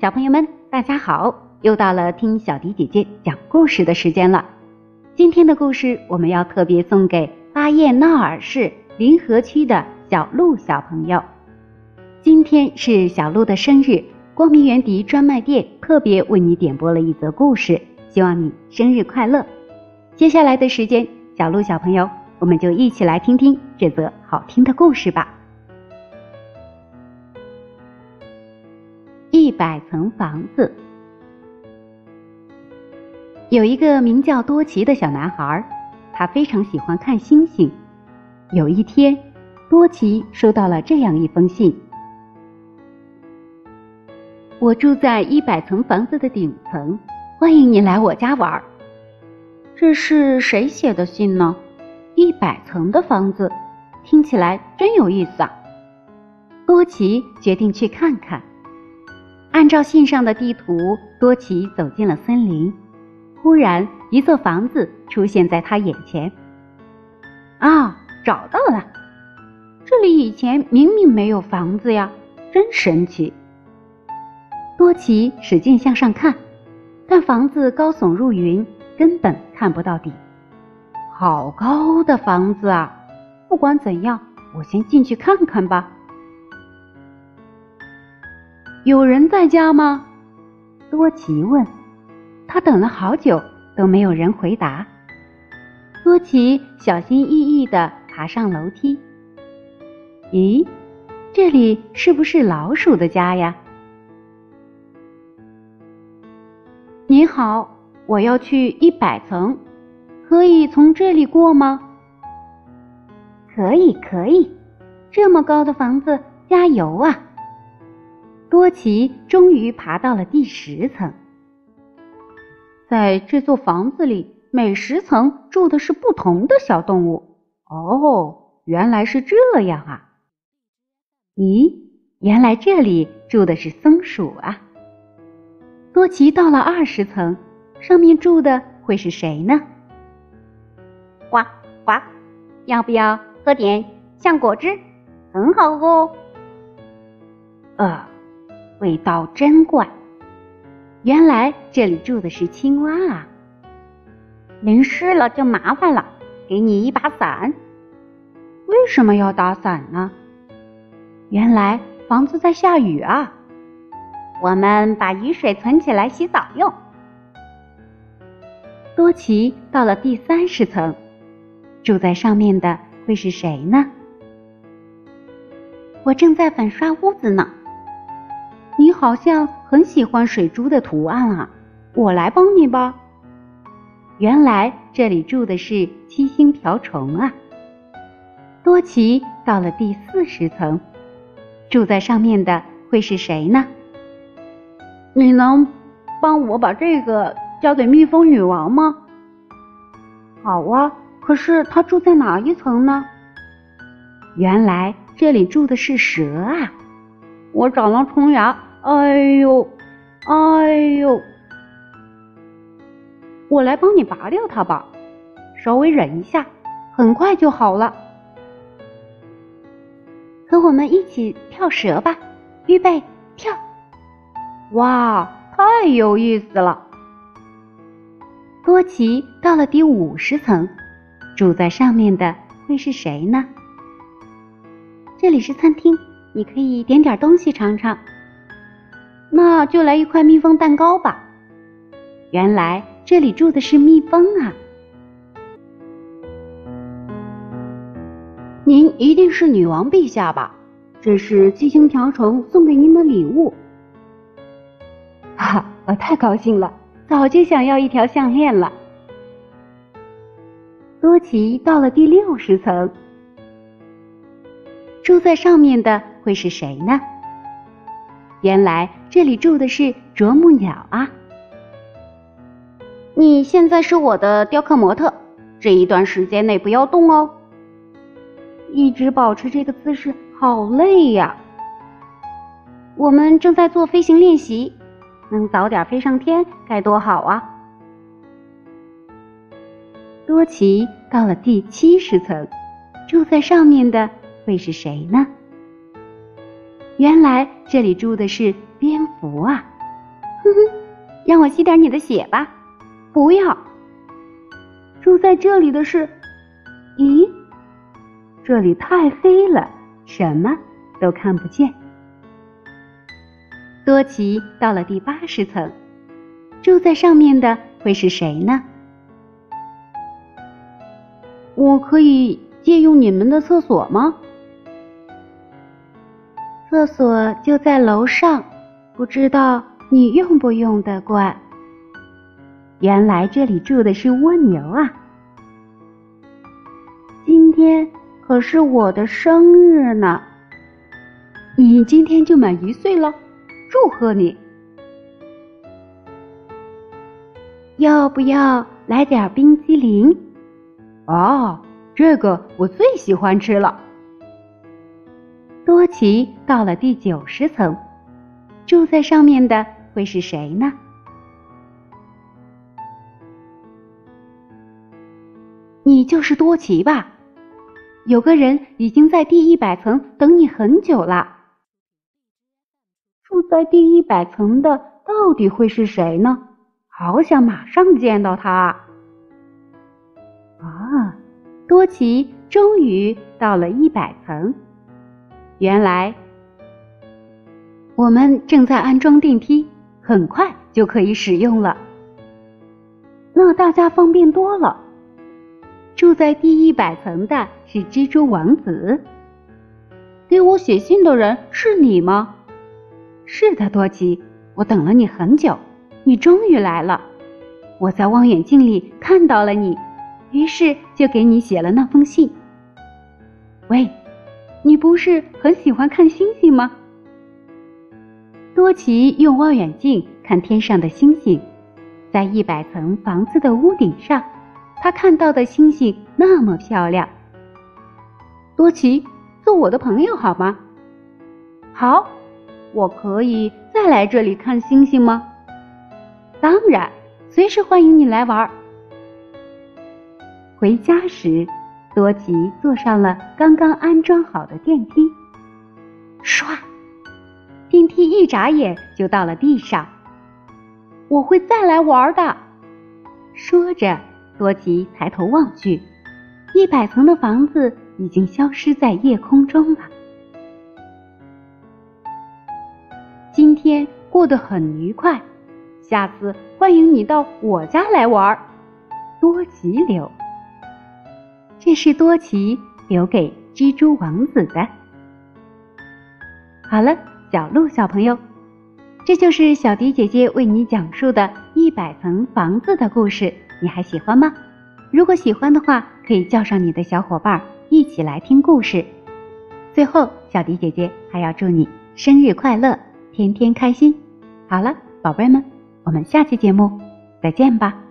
小朋友们，大家好！又到了听小迪姐姐讲故事的时间了。今天的故事我们要特别送给巴彦淖尔市临河区的小鹿小朋友。今天是小鹿的生日，光明园迪专卖店特别为你点播了一则故事，希望你生日快乐。接下来的时间，小鹿小朋友，我们就一起来听听这则好听的故事吧。一百层房子，有一个名叫多奇的小男孩，他非常喜欢看星星。有一天，多奇收到了这样一封信：“我住在一百层房子的顶层，欢迎你来我家玩。”这是谁写的信呢？一百层的房子，听起来真有意思啊！多奇决定去看看。按照信上的地图，多奇走进了森林。忽然，一座房子出现在他眼前。啊，找到了！这里以前明明没有房子呀，真神奇！多奇使劲向上看，但房子高耸入云，根本看不到底。好高的房子啊！不管怎样，我先进去看看吧。有人在家吗？多奇问。他等了好久都没有人回答。多奇小心翼翼地爬上楼梯。咦，这里是不是老鼠的家呀？你好，我要去一百层，可以从这里过吗？可以，可以。这么高的房子，加油啊！多奇终于爬到了第十层。在这座房子里，每十层住的是不同的小动物。哦，原来是这样啊！咦，原来这里住的是松鼠啊！多奇到了二十层，上面住的会是谁呢？呱呱，要不要喝点橡果汁？很好喝。呃。味道真怪，原来这里住的是青蛙啊！淋湿了就麻烦了，给你一把伞。为什么要打伞呢？原来房子在下雨啊！我们把雨水存起来洗澡用。多奇到了第三十层，住在上面的会是谁呢？我正在粉刷屋子呢。你好像很喜欢水珠的图案啊，我来帮你吧。原来这里住的是七星瓢虫啊。多奇到了第四十层，住在上面的会是谁呢？你能帮我把这个交给蜜蜂女王吗？好啊，可是她住在哪一层呢？原来这里住的是蛇啊。我长了虫牙。哎呦，哎呦！我来帮你拔掉它吧，稍微忍一下，很快就好了。和我们一起跳蛇吧，预备跳！哇，太有意思了！多奇到了第五十层，住在上面的会是谁呢？这里是餐厅，你可以点点东西尝尝。那就来一块蜜蜂蛋糕吧。原来这里住的是蜜蜂啊！您一定是女王陛下吧？这是七星瓢虫送给您的礼物。哈，我太高兴了，早就想要一条项链了。多奇到了第六十层，住在上面的会是谁呢？原来这里住的是啄木鸟啊！你现在是我的雕刻模特，这一段时间内不要动哦。一直保持这个姿势好累呀。我们正在做飞行练习，能早点飞上天该多好啊！多奇到了第七十层，住在上面的会是谁呢？原来这里住的是蝙蝠啊！哼哼，让我吸点你的血吧。不要。住在这里的是，咦，这里太黑了，什么都看不见。多奇到了第八十层，住在上面的会是谁呢？我可以借用你们的厕所吗？厕所就在楼上，不知道你用不用得惯。原来这里住的是蜗牛啊！今天可是我的生日呢，你今天就满一岁了，祝贺你！要不要来点冰激凌？哦，这个我最喜欢吃了。多奇到了第九十层，住在上面的会是谁呢？你就是多奇吧？有个人已经在第一百层等你很久了。住在第一百层的到底会是谁呢？好想马上见到他。啊，多奇终于到了一百层。原来我们正在安装电梯，很快就可以使用了。那大家方便多了。住在第一百层的是蜘蛛王子。给我写信的人是你吗？是的，多奇，我等了你很久，你终于来了。我在望远镜里看到了你，于是就给你写了那封信。喂，你不是很喜欢看星星吗？多奇用望远镜看天上的星星，在一百层房子的屋顶上。他看到的星星那么漂亮，多奇，做我的朋友好吗？好，我可以再来这里看星星吗？当然，随时欢迎你来玩。回家时，多吉坐上了刚刚安装好的电梯，唰，电梯一眨眼就到了地上。我会再来玩的，说着。多吉抬头望去，一百层的房子已经消失在夜空中了。今天过得很愉快，下次欢迎你到我家来玩。多吉留，这是多奇留给蜘蛛王子的。好了，小鹿小朋友，这就是小迪姐姐为你讲述的一百层房子的故事。你还喜欢吗？如果喜欢的话，可以叫上你的小伙伴一起来听故事。最后，小迪姐姐还要祝你生日快乐，天天开心。好了，宝贝们，我们下期节目再见吧。